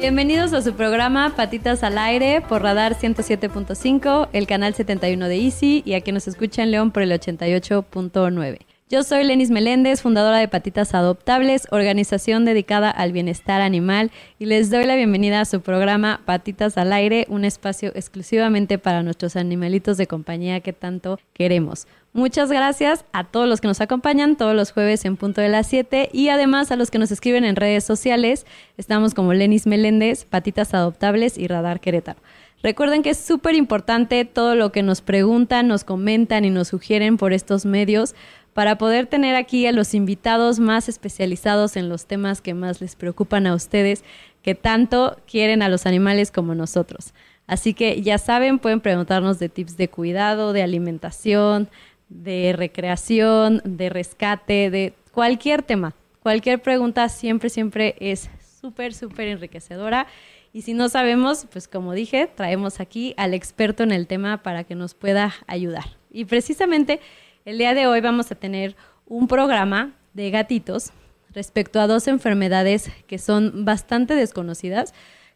Bienvenidos a su programa Patitas al Aire por Radar 107.5, el canal 71 de Easy y a quien nos escucha en León por el 88.9. Yo soy Lenis Meléndez, fundadora de Patitas Adoptables, organización dedicada al bienestar animal, y les doy la bienvenida a su programa Patitas al Aire, un espacio exclusivamente para nuestros animalitos de compañía que tanto queremos. Muchas gracias a todos los que nos acompañan todos los jueves en punto de las 7 y además a los que nos escriben en redes sociales. Estamos como Lenis Meléndez, Patitas Adoptables y Radar Querétaro. Recuerden que es súper importante todo lo que nos preguntan, nos comentan y nos sugieren por estos medios para poder tener aquí a los invitados más especializados en los temas que más les preocupan a ustedes, que tanto quieren a los animales como nosotros. Así que ya saben, pueden preguntarnos de tips de cuidado, de alimentación, de recreación, de rescate, de cualquier tema. Cualquier pregunta siempre, siempre es súper, súper enriquecedora. Y si no sabemos, pues como dije, traemos aquí al experto en el tema para que nos pueda ayudar. Y precisamente el día de hoy vamos a tener un programa de gatitos respecto a dos enfermedades que son bastante desconocidas.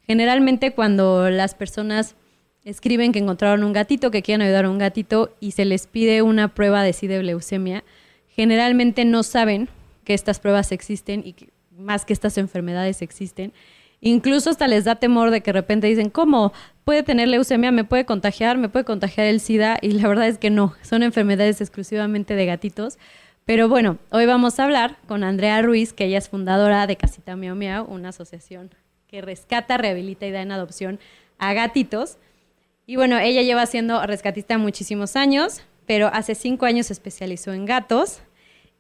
Generalmente cuando las personas escriben que encontraron un gatito, que quieren ayudar a un gatito y se les pide una prueba de SIDA leucemia, generalmente no saben que estas pruebas existen y que, más que estas enfermedades existen. Incluso hasta les da temor de que de repente dicen, ¿cómo? ¿Puede tener leucemia? ¿Me puede contagiar? ¿Me puede contagiar el SIDA? Y la verdad es que no, son enfermedades exclusivamente de gatitos. Pero bueno, hoy vamos a hablar con Andrea Ruiz, que ella es fundadora de Casita Miau Miau, una asociación que rescata, rehabilita y da en adopción a gatitos. Y bueno, ella lleva siendo rescatista muchísimos años, pero hace cinco años se especializó en gatos.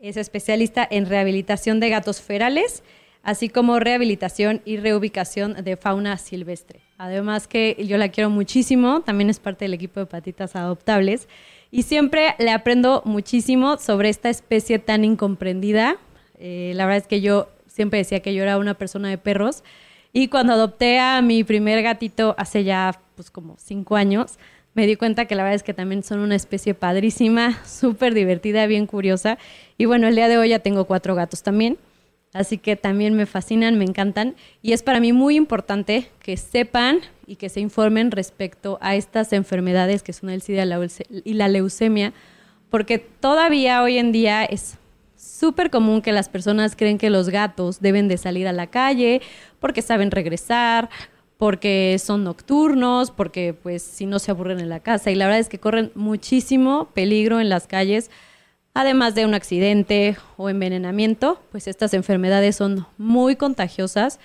Es especialista en rehabilitación de gatos ferales así como rehabilitación y reubicación de fauna silvestre. Además que yo la quiero muchísimo, también es parte del equipo de patitas adoptables y siempre le aprendo muchísimo sobre esta especie tan incomprendida. Eh, la verdad es que yo siempre decía que yo era una persona de perros y cuando adopté a mi primer gatito hace ya pues como cinco años, me di cuenta que la verdad es que también son una especie padrísima, súper divertida, bien curiosa. Y bueno, el día de hoy ya tengo cuatro gatos también. Así que también me fascinan, me encantan. Y es para mí muy importante que sepan y que se informen respecto a estas enfermedades que son el SIDA y la leucemia, porque todavía hoy en día es súper común que las personas creen que los gatos deben de salir a la calle porque saben regresar, porque son nocturnos, porque pues si no se aburren en la casa. Y la verdad es que corren muchísimo peligro en las calles Además de un accidente o envenenamiento, pues estas enfermedades son muy contagiosas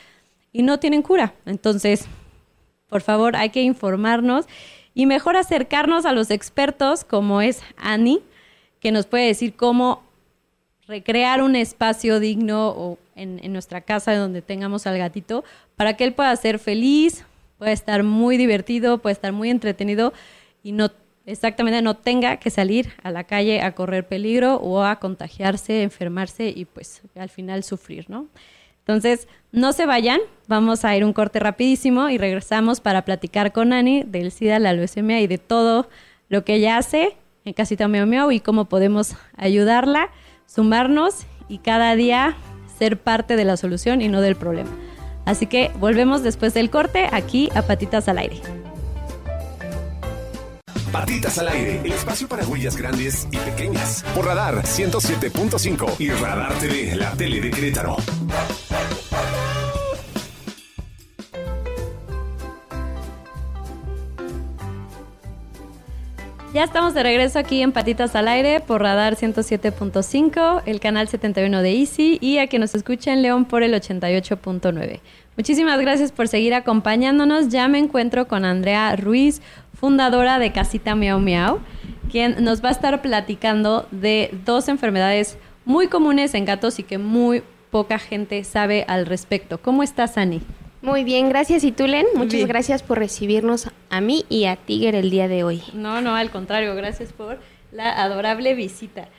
y no tienen cura. Entonces, por favor, hay que informarnos y mejor acercarnos a los expertos como es Annie, que nos puede decir cómo recrear un espacio digno o en, en, nuestra casa donde tengamos al gatito para que él pueda ser feliz, pueda estar muy divertido, pueda estar muy entretenido y no exactamente no tenga que salir a la calle a correr peligro o a contagiarse, enfermarse y pues al final sufrir, ¿no? Entonces, no se vayan, vamos a ir un corte rapidísimo y regresamos para platicar con Ani del SIDA, la leucemia y de todo lo que ella hace en Casita Miau Miau y cómo podemos ayudarla, sumarnos y cada día ser parte de la solución y no del problema. Así que volvemos después del corte aquí a Patitas al Aire. Patitas al aire, el espacio para huellas grandes y pequeñas. Por Radar 107.5 y Radar TV, la tele de Querétaro. Ya estamos de regreso aquí en Patitas al Aire por Radar 107.5, el canal 71 de Easy y a quien nos escucha en León por el 88.9. Muchísimas gracias por seguir acompañándonos. Ya me encuentro con Andrea Ruiz, fundadora de Casita Miau Miau, quien nos va a estar platicando de dos enfermedades muy comunes en gatos y que muy poca gente sabe al respecto. ¿Cómo estás, Ani? Muy bien, gracias. ¿Y tú, Len? Muchas gracias por recibirnos a mí y a Tiger el día de hoy. No, no, al contrario, gracias por La adorable visita.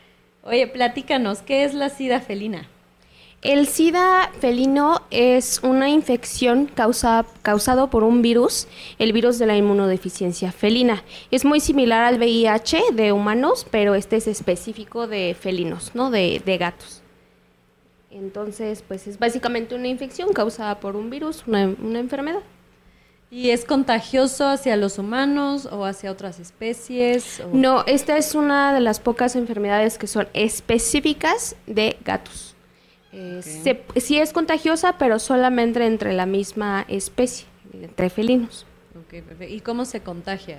Oye, platícanos, ¿qué es la sida felina? El SIDA felino es una infección causa, causado por un virus, el virus de la inmunodeficiencia felina. Es muy similar al VIH de humanos, pero este es específico de felinos, ¿no? De, de gatos. Entonces, pues es básicamente una infección causada por un virus, una, una enfermedad. ¿Y es contagioso hacia los humanos o hacia otras especies? o- No, esta es una de las pocas enfermedades que son específicas de gatos. Eh, se- sí es contagiosa, pero solamente entre la misma especie, entre felinos. Ok, perfecto. ¿Y cómo se contagia?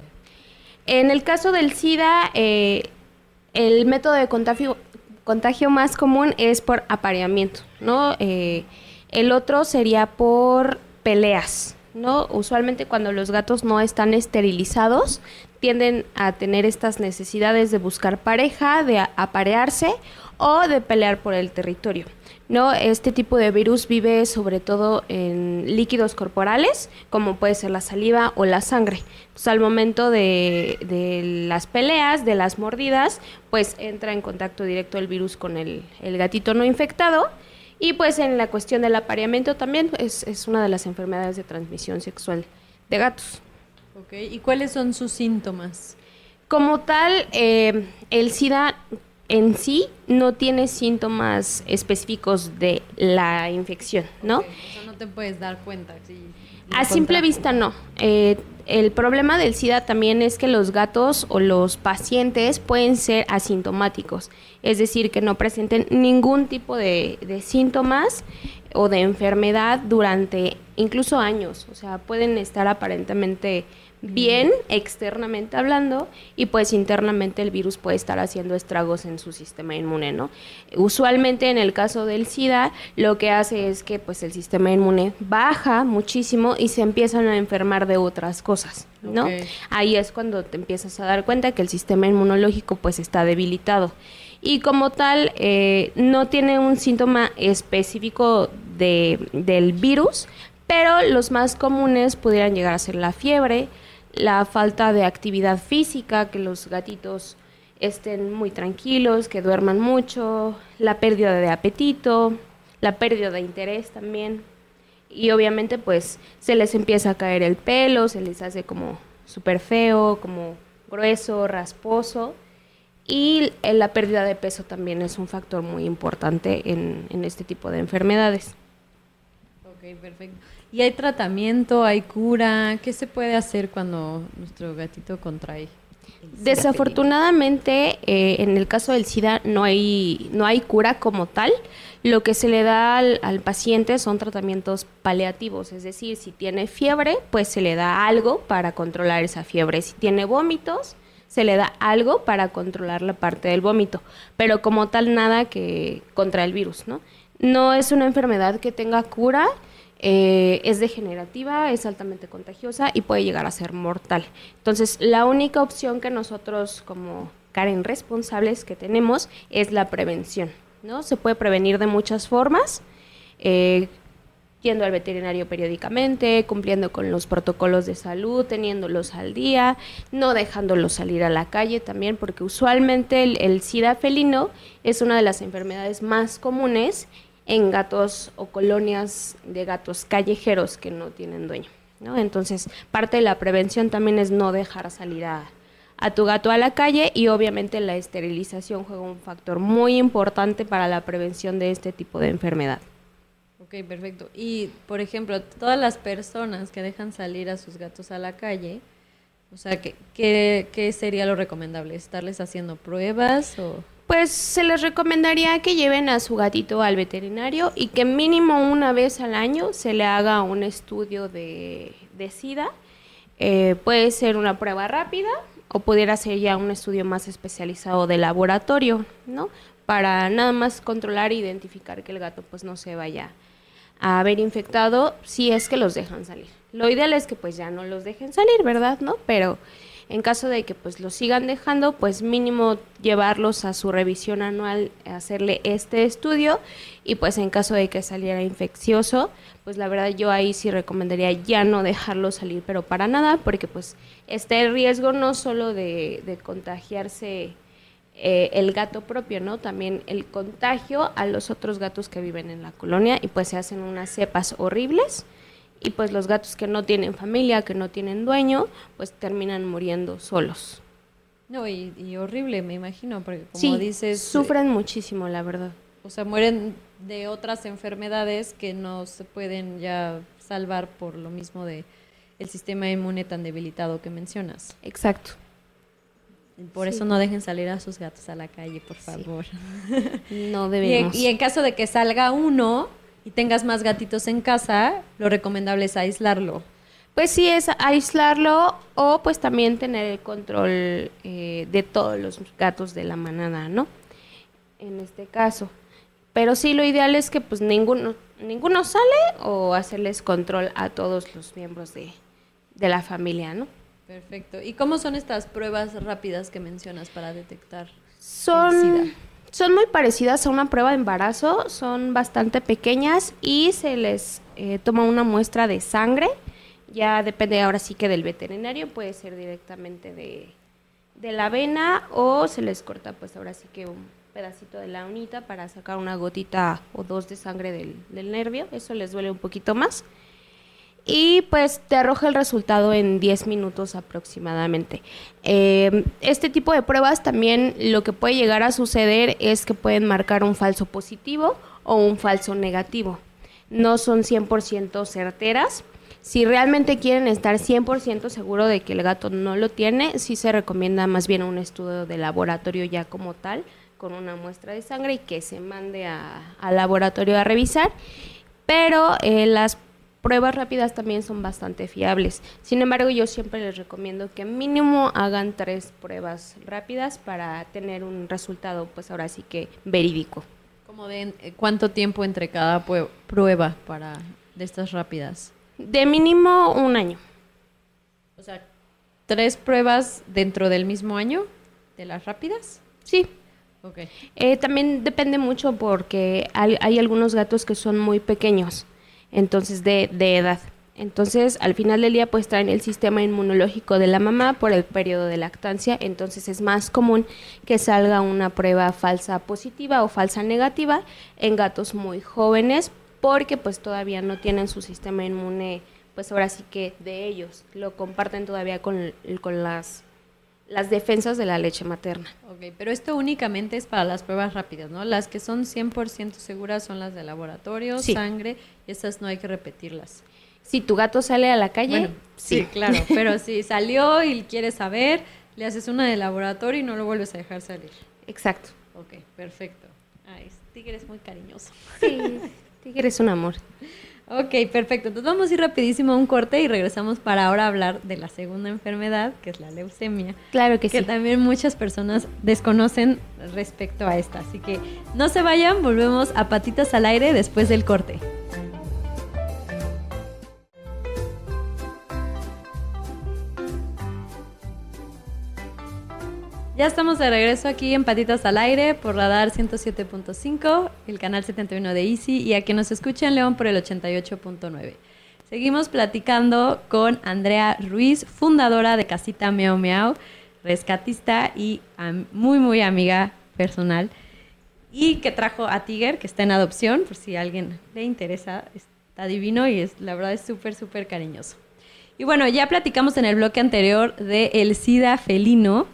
En el caso del SIDA, eh, el método de contagio, contagio más común es por apareamiento, ¿no? Eh, el otro sería por peleas, ¿no? Usualmente cuando los gatos no están esterilizados, tienden a tener estas necesidades de buscar pareja, de aparearse o de pelear por el territorio. ¿No? Este tipo de virus vive sobre todo en líquidos corporales, como puede ser la saliva o la sangre. Pues al momento de, de las peleas, de las mordidas, pues entra en contacto directo el virus con el, el gatito no infectado. Y pues en la cuestión del apareamiento también es, es una de las enfermedades de transmisión sexual de gatos. Ok, ¿Y cuáles son sus síntomas? Como tal, eh, el SIDA en sí no tiene síntomas específicos de la infección, ¿no? Ok, o sea, no te puedes dar cuenta. si A simple vista no. Eh, el problema del SIDA también es que los gatos o los pacientes pueden ser asintomáticos, es decir, que no presenten ningún tipo de, de síntomas o de enfermedad durante incluso años. O sea, pueden estar aparentemente bien externamente hablando y pues internamente el virus puede estar haciendo estragos en su sistema inmune, ¿no? Usualmente en el caso del SIDA lo que hace es que pues el sistema inmune baja muchísimo y se empiezan a enfermar de otras cosas, ¿no? Ahí es cuando te empiezas a dar cuenta que el sistema inmunológico pues está debilitado. Y como tal, eh, no tiene un síntoma específico de, del virus, pero los más comunes pudieran llegar a ser la fiebre, la falta de actividad física, que los gatitos estén muy tranquilos, que duerman mucho, la pérdida de apetito, la pérdida de interés también. Y obviamente pues se les empieza a caer el pelo, se les hace como súper feo, como grueso, rasposo. Y la pérdida de peso también es un factor muy importante en, en este tipo de enfermedades. Ok, perfecto. ¿Y hay tratamiento, hay cura? ¿Qué se puede hacer cuando nuestro gatito contrae? Desafortunadamente, eh, en el caso del SIDA no hay, no hay cura como tal. Lo que se le da al, al paciente son tratamientos paliativos, es decir, si tiene fiebre, pues se le da algo para controlar esa fiebre. Si tiene vómitos, se le da algo para controlar la parte del vómito, pero como tal nada que contra el virus, ¿no? No es una enfermedad que tenga cura, eh, es degenerativa, es altamente contagiosa y puede llegar a ser mortal. Entonces, la única opción que nosotros como Karen responsables que tenemos es la prevención, ¿no? Se puede prevenir de muchas formas, eh, yendo al veterinario periódicamente, cumpliendo con los protocolos de salud, teniéndolos al día, no dejándolos salir a la calle también, porque usualmente el, el SIDA felino es una de las enfermedades más comunes en gatos o colonias de gatos callejeros que no tienen dueño. ¿no? Entonces, parte de la prevención también es no dejar salir a, a tu gato a la calle y obviamente la esterilización juega un factor muy importante para la prevención de este tipo de enfermedad. Ok, perfecto. Y, por ejemplo, todas las personas que dejan salir a sus gatos a la calle, o sea, ¿qué, qué, qué sería lo recomendable? ¿Estarles haciendo pruebas o...? Pues se les recomendaría que lleven a su gatito al veterinario y que mínimo una vez al año se le haga un estudio de, de SIDA. Eh, puede ser una prueba rápida o pudiera ser ya un estudio más especializado de laboratorio, ¿no? Para nada más controlar e identificar que el gato pues no se vaya a haber infectado si es que los dejan salir. Lo ideal es que pues ya no los dejen salir, ¿verdad? ¿No? Pero en caso de que pues los sigan dejando, pues mínimo llevarlos a su revisión anual, hacerle este estudio y pues en caso de que saliera infeccioso, pues la verdad yo ahí sí recomendaría ya no dejarlo salir, pero para nada, porque pues está el riesgo no solo de, de contagiarse eh, el gato propio, ¿no? También el contagio a los otros gatos que viven en la colonia y pues se hacen unas cepas horribles y pues los gatos que no tienen familia, que no tienen dueño, pues terminan muriendo solos. No, y, y horrible, me imagino, porque como sí, dices... sufren muchísimo, la verdad. O sea, mueren de otras enfermedades que no se pueden ya salvar por lo mismo de el sistema inmune tan debilitado que mencionas. Exacto. Por eso no dejen salir a sus gatos a la calle, por favor. No Y en, debemos. y en caso de que salga uno y tengas más gatitos en casa, lo recomendable es aislarlo. Pues sí, es aislarlo o pues también tener el control eh, de todos los gatos de la manada, ¿no? En este caso. Pero sí, lo ideal es que pues ninguno, ninguno sale o hacerles control a todos los miembros de, de la familia, ¿no? Perfecto. ¿Y cómo son estas pruebas rápidas que mencionas para detectar? Son, SIDA. Son muy parecidas a una prueba de embarazo, son bastante pequeñas y se les eh, toma una muestra de sangre. Ya depende ahora sí que del veterinario, puede ser directamente de, de la vena o se les corta pues ahora sí que un pedacito de la unita para sacar una gotita o dos de sangre del, del nervio, eso les duele un poquito más. Y pues te arroja el resultado en 10 minutos aproximadamente. Eh, este tipo de pruebas también lo que puede llegar a suceder es que pueden marcar un falso positivo o un falso negativo. No son 100% certeras. Si realmente quieren estar 100% seguro de que el gato no lo tiene, sí se recomienda más bien un estudio de laboratorio ya como tal, con una muestra de sangre y que se mande a- al laboratorio a revisar. Pero eh, las pruebas rápidas también son bastante fiables. Sin embargo, yo siempre les recomiendo que mínimo hagan tres pruebas rápidas para tener un resultado, pues ahora sí que verídico. Como de eh, cuánto tiempo entre cada prueba para de estas rápidas. De mínimo un año. O sea, tres pruebas dentro del mismo año de las rápidas. Sí. Ok. Eh, también depende mucho porque hay, hay algunos gatos que son muy pequeños, entonces de, de edad. Entonces, al final del día, pues traen el sistema inmunológico de la mamá por el periodo de lactancia, entonces es más común que salga una prueba falsa positiva o falsa negativa en gatos muy jóvenes porque pues todavía no tienen su sistema inmune, pues ahora sí que de ellos, lo comparten todavía con, con las, las defensas de la leche materna. Ok, pero esto únicamente es para las pruebas rápidas, ¿no? Las que son 100% seguras son las de laboratorio, Sí. sangre, y esas no hay que repetirlas. Si tu gato sale a la calle, Bueno, sí, claro, pero si salió y quieres saber, le haces una de laboratorio y no lo vuelves a dejar salir. Exacto. Ok, perfecto. Ay, Tigre es muy cariñoso. Sí, Tigre es un amor. Ok, perfecto. Entonces vamos a ir rapidísimo a un corte y regresamos para ahora hablar de la segunda enfermedad, que es la leucemia. Claro que que sí. también muchas personas desconocen respecto a esta. Así que no se vayan, volvemos a patitas al aire después del corte. Ya estamos de regreso aquí en Patitas al Aire por Radar 107.5, el canal 71 de Easy y a quien nos escucha en León por el 88.9. Seguimos platicando con Andrea Ruiz, fundadora de Casita Miau Miau, rescatista y muy, muy amiga personal. Y que trajo a Tiger, que está en adopción, por si a alguien le interesa, está divino y es, la verdad es súper, súper cariñoso. Y bueno, ya platicamos en el bloque anterior de el SIDA felino,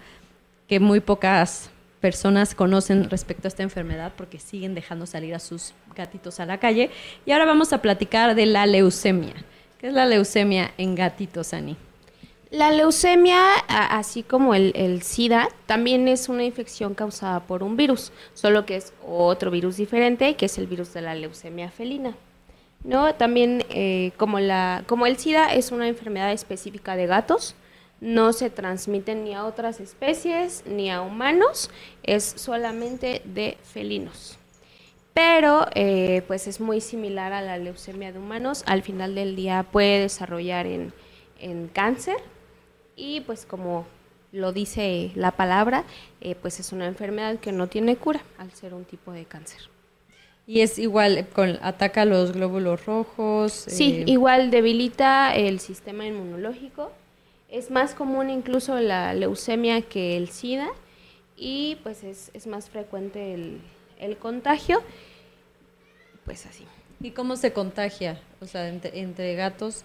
que muy pocas personas conocen respecto a esta enfermedad porque siguen dejando salir a sus gatitos a la calle. Y ahora vamos a platicar de la leucemia. ¿Qué es la leucemia en gatitos, Ani? La leucemia, así como el, el SIDA, también es una infección causada por un virus, solo que es otro virus diferente, que es el virus de la leucemia felina. ¿No? También, eh, como, la, como el SIDA es una enfermedad específica de gatos, no se transmite ni a otras especies ni a humanos, es solamente de felinos. Pero eh, pues es muy similar a la leucemia de humanos. Al final del día puede desarrollar en, en cáncer y pues como lo dice la palabra, eh, pues es una enfermedad que no tiene cura al ser un tipo de cáncer. Y es igual, con, ataca los glóbulos rojos. Sí, eh, igual debilita el sistema inmunológico. Es más común incluso la leucemia que el SIDA y pues es, es más frecuente el, el contagio, pues así. ¿Y cómo se contagia? O sea, entre, entre gatos,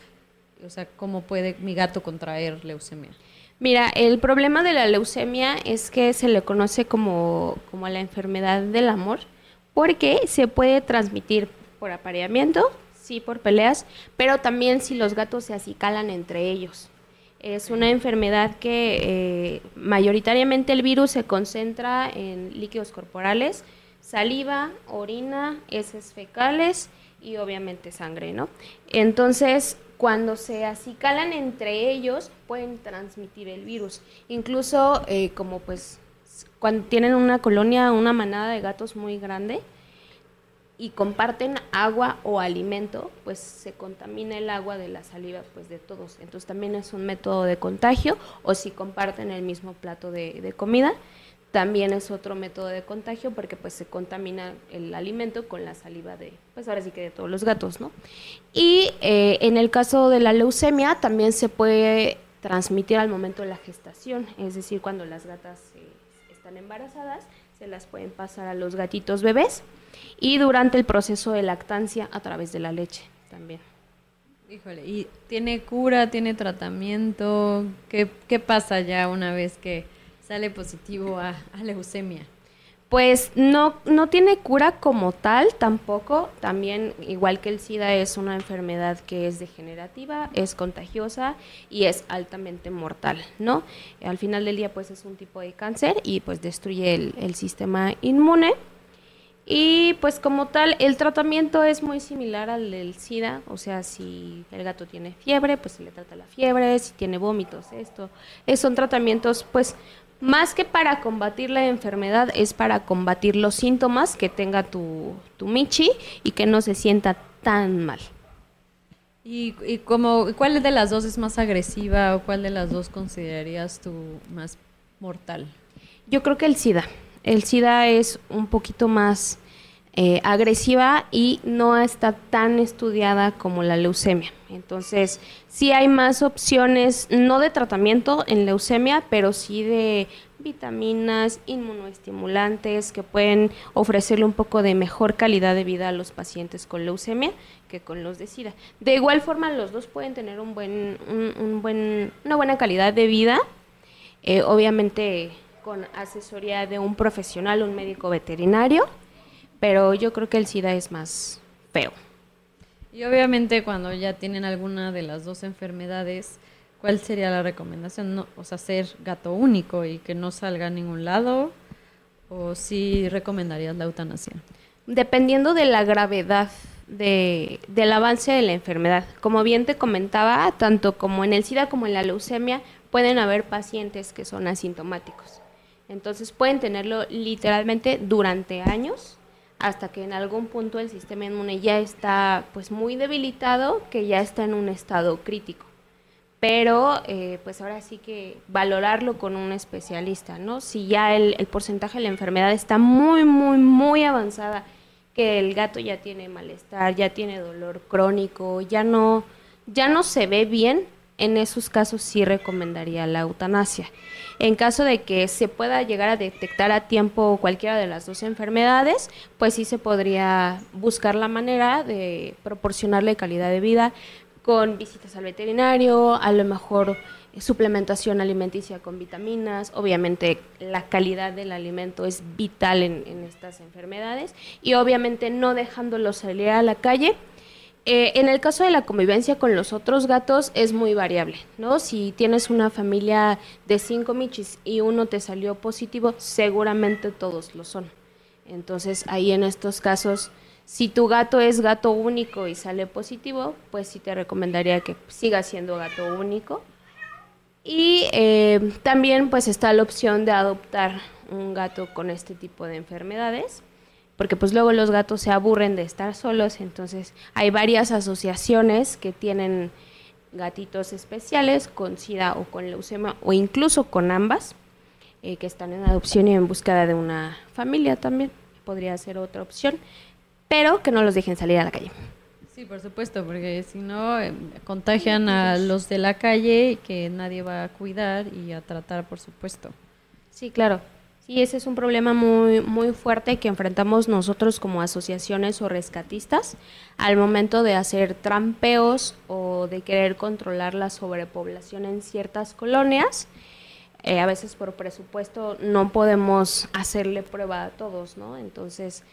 o sea, ¿cómo puede mi gato contraer leucemia? Mira, el problema de la leucemia es que se le conoce como, como la enfermedad del amor, porque se puede transmitir por apareamiento, sí, por peleas, pero también si los gatos se acicalan entre ellos. Es una enfermedad que eh, mayoritariamente el virus se concentra en líquidos corporales, saliva, orina, heces fecales y obviamente sangre, ¿no? Entonces, cuando se acicalan entre ellos, pueden transmitir el virus. Incluso, eh, como pues, cuando tienen una colonia, una manada de gatos muy grande y comparten agua o alimento, pues se contamina el agua de la saliva pues de todos. Entonces también es un método de contagio o si comparten el mismo plato de, de comida también es otro método de contagio porque pues se contamina el alimento con la saliva de, pues ahora sí que de todos los gatos, ¿no? Y eh, en el caso de la leucemia también se puede transmitir al momento de la gestación, es decir, cuando las gatas eh, están embarazadas, se las pueden pasar a los gatitos bebés y durante el proceso de lactancia a través de la leche también. Híjole, ¿y tiene cura, tiene tratamiento? ¿Qué, qué pasa ya una vez que sale positivo a, a leucemia? Pues no, no tiene cura como tal tampoco. También, igual que el SIDA, es una enfermedad que es degenerativa, es contagiosa y es altamente mortal, ¿no? Al final del día, pues es un tipo de cáncer y pues destruye el, el sistema inmune. Y pues como tal, el tratamiento es muy similar al del SIDA, o sea, si el gato tiene fiebre, pues se le trata la fiebre, si tiene vómitos, esto. Eh, son tratamientos pues más que para combatir la enfermedad, es para combatir los síntomas que tenga tu, tu Michi y que no se sienta tan mal. ¿Y, y como, cuál de las dos es más agresiva o cuál de las dos considerarías tú más mortal? Yo creo que el SIDA. El SIDA es un poquito más eh, agresiva y no está tan estudiada como la leucemia. Entonces, sí hay más opciones, no de tratamiento en leucemia, pero sí de vitaminas, inmunoestimulantes que pueden ofrecerle un poco de mejor calidad de vida a los pacientes con leucemia que con los de SIDA. De igual forma, los dos pueden tener un buen, un, buen, una buena calidad de vida, eh, obviamente con asesoría de un profesional, un médico veterinario pero yo creo que el SIDA es más feo. Y obviamente cuando ya tienen alguna de las dos enfermedades, ¿cuál sería la recomendación? No, o sea, ser gato único y que no salga a ningún lado, o sí recomendarías la eutanasia? Dependiendo de la gravedad de, del avance de la enfermedad. Como bien te comentaba, tanto como en el SIDA como en la leucemia, pueden haber pacientes que son asintomáticos. Entonces pueden tenerlo literalmente durante años hasta que en algún punto el sistema inmune ya está pues muy debilitado, que ya está en un estado crítico. Pero eh, pues ahora sí que valorarlo con un especialista, ¿no? Si ya el, el porcentaje de la enfermedad está muy, muy, muy avanzada, que el gato ya tiene malestar, ya tiene dolor crónico, ya no, ya no se ve bien, en esos casos sí recomendaría la eutanasia. En caso de que se pueda llegar a detectar a tiempo cualquiera de las dos enfermedades, pues sí se podría buscar la manera de proporcionarle calidad de vida con visitas al veterinario, a lo mejor suplementación alimenticia con vitaminas, obviamente la calidad del alimento es vital en, estas enfermedades y obviamente no dejándolo salir a la calle eh, en el caso de la convivencia con los otros gatos es muy variable, ¿no? Si tienes una familia de cinco michis y uno te salió positivo, seguramente todos lo son. Entonces ahí en estos casos, si tu gato es gato único y sale positivo, pues sí te recomendaría que siga siendo gato único. Y eh, también pues está la opción de adoptar un gato con este tipo de enfermedades porque pues luego los gatos se aburren de estar solos, entonces hay varias asociaciones que tienen gatitos especiales con SIDA o con leucemia o incluso con ambas, eh, que están en adopción y en búsqueda de una familia también, podría ser otra opción, pero que no los dejen salir a la calle. Sí, por supuesto, porque si no eh, contagian a los de la calle que nadie va a cuidar y a tratar, por supuesto. Sí, claro. Sí, ese es un problema muy, muy fuerte que enfrentamos nosotros como asociaciones o rescatistas al momento de hacer trampeos o de querer controlar la sobrepoblación en ciertas colonias. Eh, a veces por presupuesto no podemos hacerle prueba a todos, ¿no? Entonces,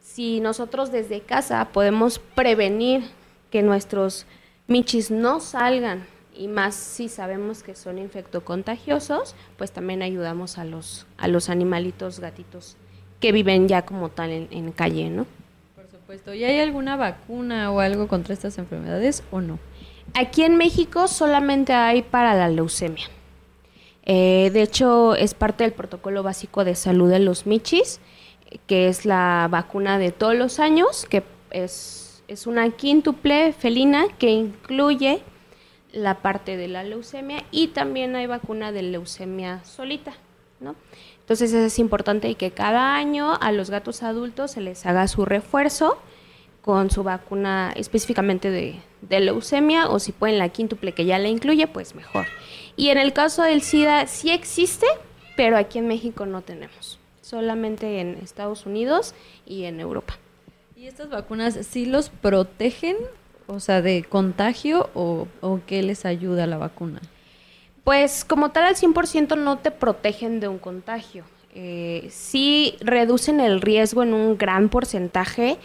si nosotros desde casa podemos prevenir que nuestros michis no salgan y más si sabemos que son infectocontagiosos, pues también ayudamos a los, a los animalitos, gatitos que viven ya como tal en, calle, ¿no? Por supuesto. ¿Y hay alguna vacuna o algo contra estas enfermedades o no? Aquí en México solamente hay para la leucemia. Eh, de hecho, es parte del protocolo básico de salud de los michis, que es la vacuna de todos los años, que es, es una quíntuple felina que incluye la parte de la leucemia y también hay vacuna de leucemia solita, ¿no? Entonces es importante que cada año a los gatos adultos se les haga su refuerzo con su vacuna específicamente de, leucemia o si pueden la quíntuple que ya la incluye, pues mejor. Y en el caso del SIDA sí existe, pero aquí en México no tenemos, solamente en Estados Unidos y en Europa. ¿Y estas vacunas sí los protegen o sea, de contagio o, qué les ayuda la vacuna? Pues como tal al 100% no te protegen de un contagio. Eh, sí reducen el riesgo en un gran porcentaje,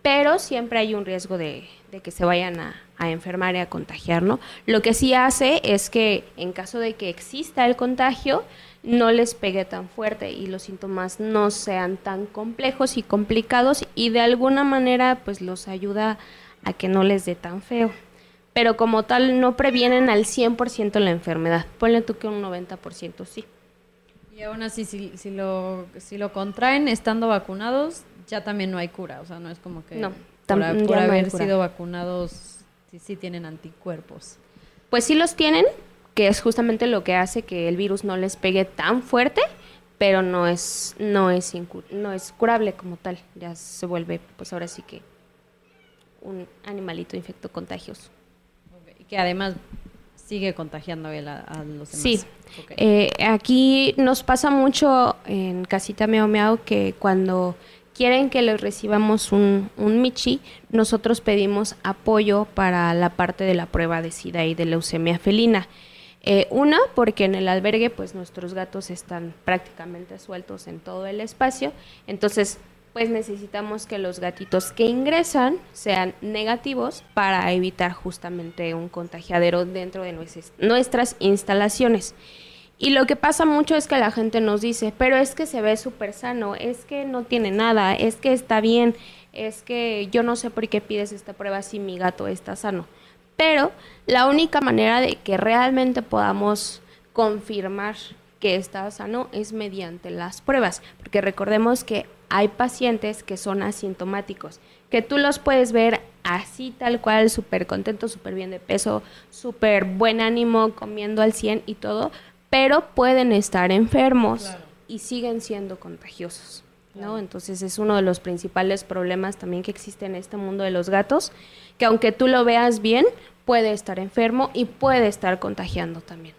pero siempre hay un riesgo de, que se vayan a, a, enfermar y a contagiar, ¿no? Lo que sí hace es que en caso de que exista el contagio, no les pegue tan fuerte y los síntomas no sean tan complejos y complicados y de alguna manera pues los ayuda a que no les dé tan feo. Pero como tal no previenen al 100% la enfermedad. Ponle tú que un 90% sí. Y aún así, si, si, lo, si lo contraen estando vacunados, ya también no hay cura. O sea, no es como que no, por, haber sido vacunados sí, sí tienen anticuerpos. Pues sí los tienen, que es justamente lo que hace que el virus no les pegue tan fuerte, pero no es, no es, no es curable como tal. Ya se vuelve, pues ahora sí que un animalito infecto contagioso. Que además sigue contagiando a, los demás. Sí, eh, aquí nos pasa mucho en Casita Meow Meow que cuando quieren que les recibamos un, un Michi, nosotros pedimos apoyo para la parte de la prueba de SIDA y de leucemia felina. Eh, una, porque en el albergue pues nuestros gatos están prácticamente sueltos en todo el espacio, entonces pues necesitamos que los gatitos que ingresan sean negativos para evitar justamente un contagiadero dentro de nuestras instalaciones. Y lo que pasa mucho es que la gente nos dice, pero es que se ve súper sano, es que no tiene nada, es que está bien, es que yo no sé por qué pides esta prueba si mi gato está sano. Pero la única manera de que realmente podamos confirmar que está sano es mediante las pruebas, porque recordemos que hay pacientes que son asintomáticos, que tú los puedes ver así tal cual, súper contentos, súper bien de peso, súper buen ánimo, comiendo al 100 y todo, pero pueden estar enfermos y siguen siendo contagiosos. ¿no? Entonces es uno de los principales problemas también que existe en este mundo de los gatos, que aunque tú lo veas bien, puede estar enfermo y puede estar contagiando también.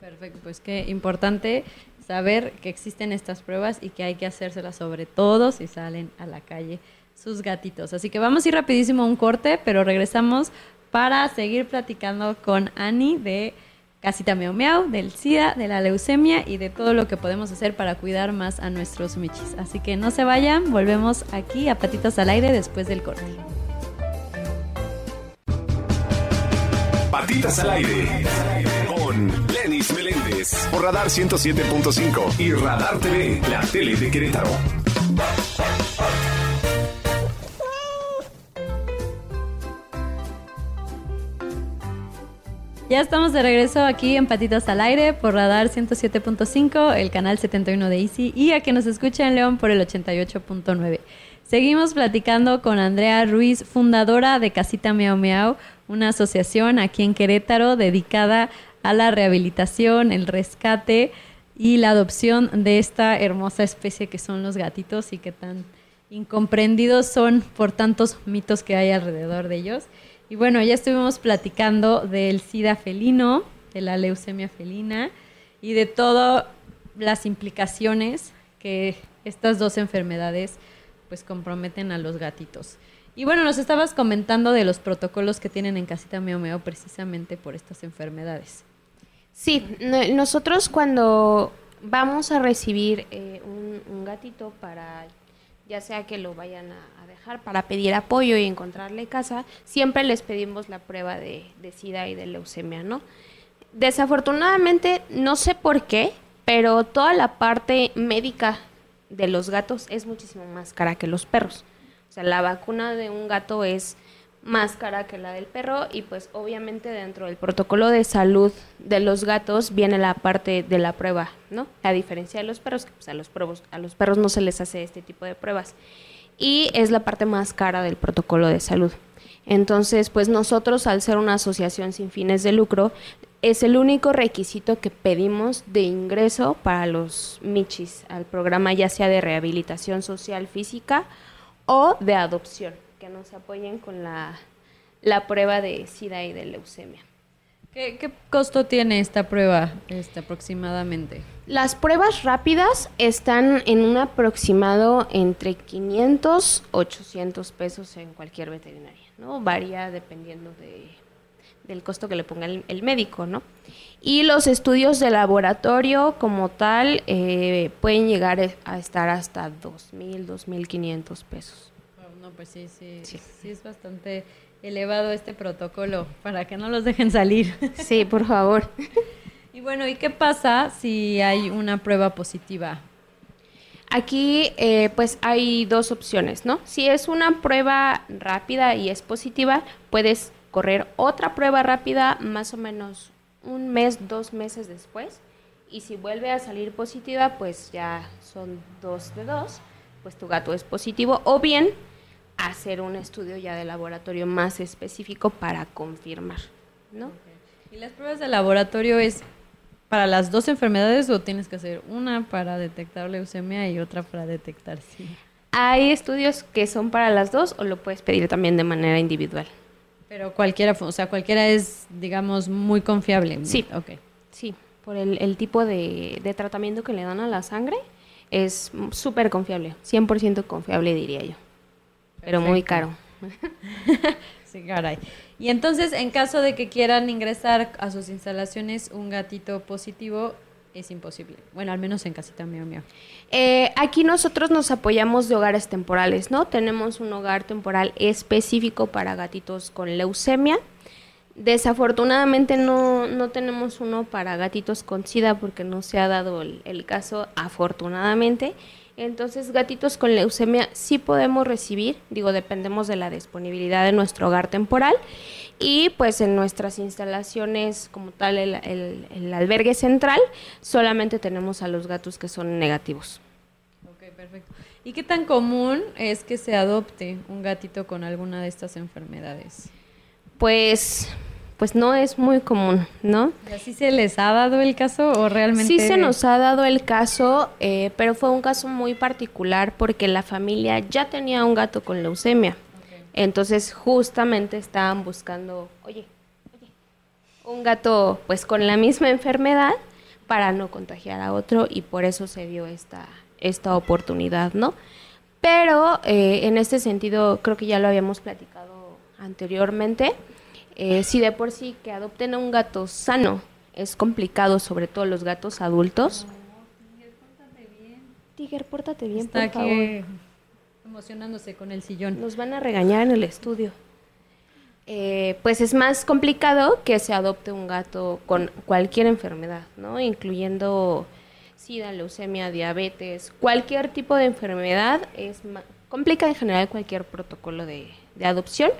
Perfecto, pues qué importante saber que existen estas pruebas y que hay que hacérselas sobre todo si salen a la calle sus gatitos. Así que vamos a ir rapidísimo a un corte, pero regresamos para seguir platicando con Ani de Casita Miau Miau, del SIDA, de la leucemia y de todo lo que podemos hacer para cuidar más a nuestros michis. Así que no se vayan, volvemos aquí a Patitas al Aire después del corte. Patitas al Aire Lenis Meléndez por Radar 107.5 y Radar TV, la tele de Querétaro. Ya estamos de regreso aquí en Patitas al Aire por Radar 107.5, el canal 71 de Easy y a que nos escucha en León por el 88.9. Seguimos platicando con Andrea Ruiz, fundadora de Casita Miau Miau, una asociación aquí en Querétaro dedicada a la rehabilitación, el rescate y la adopción de esta hermosa especie que son los gatitos y que tan incomprendidos son por tantos mitos que hay alrededor de ellos. Y bueno, ya estuvimos platicando del SIDA felino, de la leucemia felina y de todas las implicaciones que estas dos enfermedades pues comprometen a los gatitos. Y bueno, nos estabas comentando de los protocolos que tienen en Casita Meo Meo precisamente por estas enfermedades. Sí, nosotros cuando vamos a recibir eh, un, gatito para, ya sea que lo vayan a, dejar para pedir apoyo y encontrarle casa, siempre les pedimos la prueba de, de SIDA y de leucemia, ¿no? Desafortunadamente, no sé por qué, pero toda la parte médica de los gatos es muchísimo más cara que los perros. O sea, la vacuna de un gato es más cara que la del perro y pues obviamente dentro del protocolo de salud de los gatos viene la parte de la prueba, ¿no? A diferencia de los perros, que pues a los, perros, a los perros no se les hace este tipo de pruebas. Y es la parte más cara del protocolo de salud. Entonces, pues nosotros al ser una asociación sin fines de lucro, es el único requisito que pedimos de ingreso para los Michis al programa ya sea de rehabilitación social física o de adopción, que nos apoyen con la, prueba de SIDA y de leucemia. ¿Qué, costo tiene esta prueba este, aproximadamente? Las pruebas rápidas están en un aproximado entre 500 800 pesos en cualquier veterinaria, ¿no? Varía dependiendo de del costo que le ponga el, médico, ¿no? Y los estudios de laboratorio como tal eh, pueden llegar a estar hasta 2.000, 2.500 pesos. No, pues sí, sí, sí, sí, es bastante elevado este protocolo para que no los dejen salir. Sí, por favor. Y bueno, ¿y qué pasa si hay una prueba positiva? Aquí eh, pues hay dos opciones, ¿no? Si es una prueba rápida y es positiva, puedes correr otra prueba rápida más o menos un mes, dos meses después. Y si vuelve a salir positiva, pues ya son dos de dos, pues tu gato es positivo. O bien hacer un estudio ya de laboratorio más específico para confirmar, ¿no? ¿Y las pruebas de laboratorio es para las dos enfermedades o tienes que hacer una para detectar leucemia y otra para detectar sí? Hay estudios que son para las dos o lo puedes pedir también de manera individual. Pero cualquiera, o sea, cualquiera es, digamos, muy confiable. Sí, ok. Sí, por el, tipo de, tratamiento que le dan a la sangre, es súper confiable, 100% confiable diría yo. Pero muy caro. sí, caray. Y entonces, en caso de que quieran ingresar a sus instalaciones un gatito positivo, es imposible. Bueno, al menos en casita mío mío. Eh, aquí nosotros nos apoyamos de hogares temporales, ¿no? Tenemos un hogar temporal específico para gatitos con leucemia. Desafortunadamente no, no tenemos uno para gatitos con SIDA porque no se ha dado el caso, afortunadamente. Entonces, gatitos con leucemia sí podemos recibir, digo, dependemos de la disponibilidad de nuestro hogar temporal y pues en nuestras instalaciones como tal el, albergue central solamente tenemos a los gatos que son negativos. Ok, perfecto. ¿Y qué tan común es que se adopte un gatito con alguna de estas enfermedades? Pues pues no es muy común, ¿no? ¿Y así se les ha dado el caso o realmente? Sí se nos ha dado el caso, eh, pero fue un caso muy particular porque la familia ya tenía un gato con leucemia. Entonces justamente estaban buscando, oye, oye, un gato pues con la misma enfermedad para no contagiar a otro y por eso se dio esta, esta oportunidad, ¿no? Pero eh, en este sentido creo que ya lo habíamos platicado anteriormente. Eh, si de por sí que adopten a un gato sano es complicado, sobre todo los gatos adultos. Tiger, pórtate bien. Tiger, pórtate bien, por favor emocionándose con el sillón. Nos van a regañar en el estudio. Eh, pues es más complicado que se adopte un gato con cualquier enfermedad, ¿no? Incluyendo sida, leucemia, diabetes, cualquier tipo de enfermedad es complica en general cualquier protocolo de, de, adopción,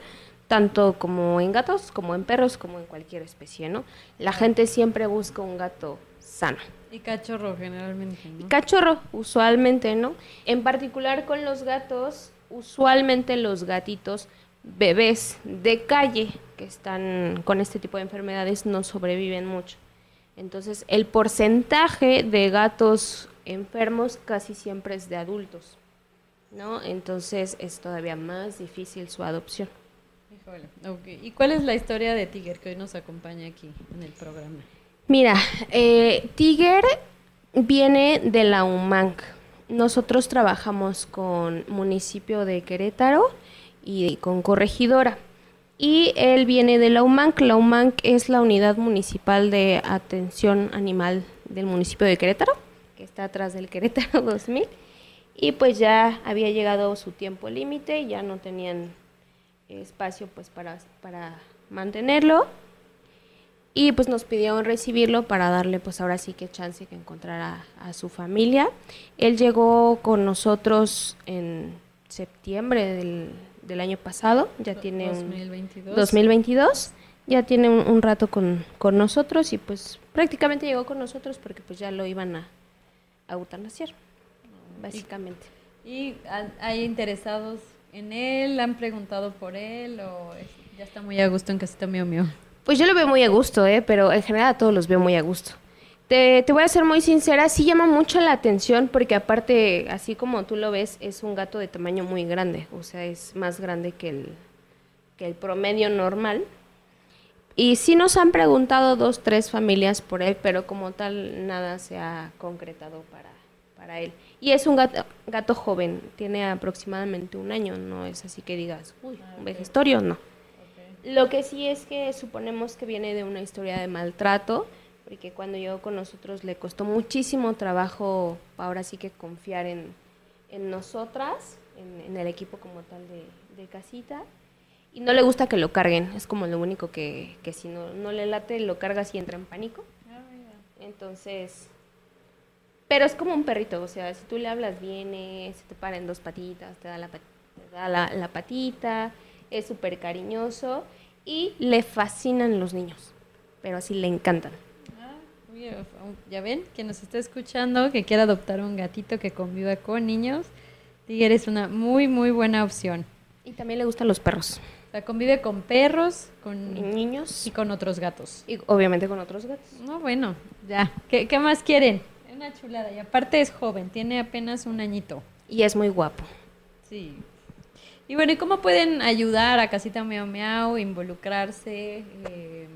tanto como en gatos, como en perros, como en cualquier especie, ¿no? La gente siempre busca un gato sano. Y cachorro generalmente, ¿no? cachorro, usualmente, ¿no? En particular con los gatos, usualmente los gatitos bebés de calle que están con este tipo de enfermedades no sobreviven mucho. Entonces, el porcentaje de gatos enfermos casi siempre es de adultos, ¿no? Entonces, es todavía más difícil su adopción. ¿Y cuál es la historia de Tiger que hoy nos acompaña aquí en el programa? Mira, eh, Tiger viene de la UMANC. nosotros trabajamos con municipio de Querétaro y con corregidora. Y él viene de la UMANC. La UMANC es la unidad municipal de atención animal del municipio de Querétaro, que está atrás del Querétaro 2000. Y pues ya había llegado su tiempo límite, ya no tenían espacio pues para, para mantenerlo. Y pues nos pidieron recibirlo para darle pues ahora sí que chance que encontrara a su familia. Él llegó con nosotros en septiembre del, del año pasado, ya tiene 2022. Un, 2022 ya tiene un, rato con, con, nosotros y pues prácticamente llegó con nosotros porque pues ya lo iban a, a eutanasiar, básicamente. ¿Y hay interesados en él? ¿Han preguntado por él o ya está muy a gusto en casita mío mío? Pues yo lo veo muy a gusto, ¿eh? pero en general a todos los veo muy a gusto. Te, te, voy a ser muy sincera, sí llama mucho la atención porque aparte, así como tú lo ves, es un gato de tamaño muy grande, o sea, es más grande que el, que el promedio normal. Y sí nos han preguntado dos, tres familias por él, pero como tal nada se ha concretado para, para él. Y es un gato, gato joven, tiene aproximadamente un año, no es así que digas, uy, un vejestorio, no. Lo que sí es que suponemos que viene de una historia de maltrato, porque cuando llegó con nosotros le costó muchísimo trabajo, ahora sí que confiar en, nosotras, en, el equipo como tal de, casita. Y no le gusta que lo carguen, es como lo único que, que si no, no le late, lo cargas y entra en pánico. Ah, Entonces, pero es como un perrito, o sea, si tú le hablas, viene, se te para en dos patitas, te da la, te da la, la patita, es súper cariñoso y le fascinan los niños, pero así le encantan. Ah, ya ven, que nos está escuchando, que quiere adoptar un gatito que conviva con niños, Tiger es una muy, muy buena opción. Y también le gustan los perros. O sea, convive con perros, con niños y con otros gatos. Y obviamente con otros gatos. No, bueno, ya. ¿Qué, qué más quieren? Una chulada. Y aparte es joven, tiene apenas un añito. Y es muy guapo. Sí, y bueno, ¿y cómo pueden ayudar a Casita Miau Miau, involucrarse? Eh,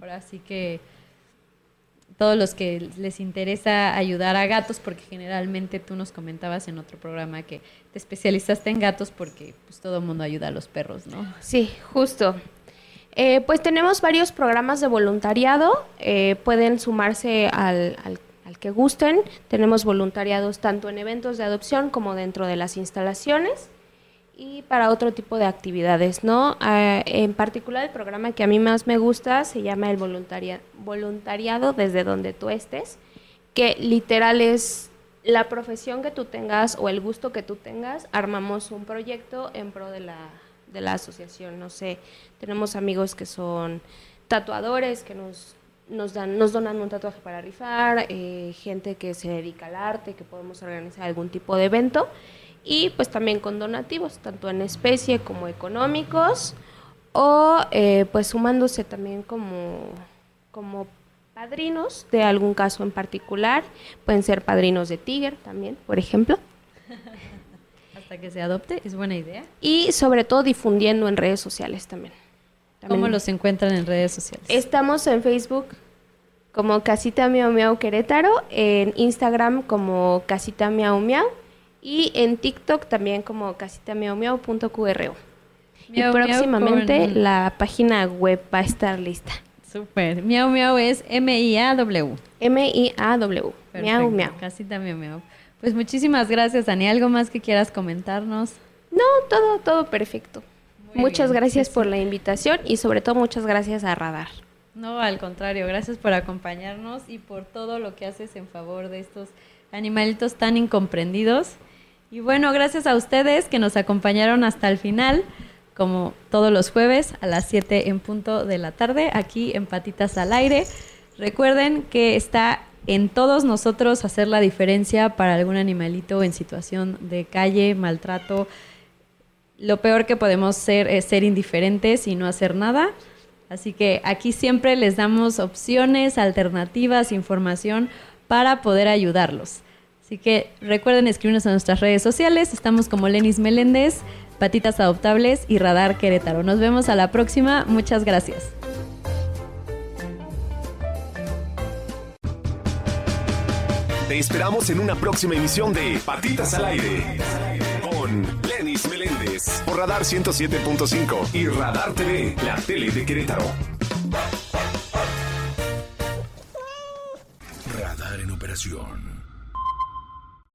ahora sí que todos los que les interesa ayudar a gatos, porque generalmente tú nos comentabas en otro programa que te especializaste en gatos porque pues todo el mundo ayuda a los perros, ¿no? Sí, justo. Eh, pues tenemos varios programas de voluntariado, eh, pueden sumarse al, al, al, que gusten. Tenemos voluntariados tanto en eventos de adopción como dentro de las instalaciones y para otro tipo de actividades, ¿no? Ah, en particular el programa que a mí más me gusta se llama el voluntaria, voluntariado desde donde tú estés, que literal es la profesión que tú tengas o el gusto que tú tengas, armamos un proyecto en pro de la, de la asociación, no sé, tenemos amigos que son tatuadores que nos nos dan nos donan un tatuaje para rifar, eh, gente que se dedica al arte, que podemos organizar algún tipo de evento y pues también con donativos, tanto en especie como económicos, o eh, pues sumándose también como, como padrinos de algún caso en particular, pueden ser padrinos de Tiger también, por ejemplo. Hasta que se adopte, es buena idea. Y sobre todo difundiendo en redes sociales también. ¿Cómo los encuentran en redes sociales? Estamos en Facebook como Casita Miau Miau Querétaro, en Instagram como Casita Miau Miau y en TikTok también como casitamiaumiau.qro. Y próximamente la página web va a estar lista. Súper. Miau Miau es M-I-A-W. M-I-A-W. Miau Miau. Casita Miau Miau. Pues muchísimas gracias, Dani. ¿Algo más que quieras comentarnos? No, todo, todo perfecto. muchas gracias por la invitación y sobre todo muchas gracias a Radar. No, al contrario, gracias por acompañarnos y por todo lo que haces en favor de estos animalitos tan incomprendidos y bueno, gracias a ustedes que nos acompañaron hasta el final, como todos los jueves a las 7 en punto de la tarde, aquí en Patitas al Aire. Recuerden que está en todos nosotros hacer la diferencia para algún animalito en situación de calle, maltrato. Lo peor que podemos ser es ser indiferentes y no hacer nada. Así que aquí siempre les damos opciones, alternativas, información para poder ayudarlos. Así que recuerden escribirnos a nuestras redes sociales. Estamos como Lenis Meléndez, Patitas Adoptables y Radar Querétaro. Nos vemos a la próxima. Muchas gracias. Te esperamos en una próxima emisión de Patitas al Aire Por Radar 107.5 y Radar TV, la tele de Querétaro. Radar en operación.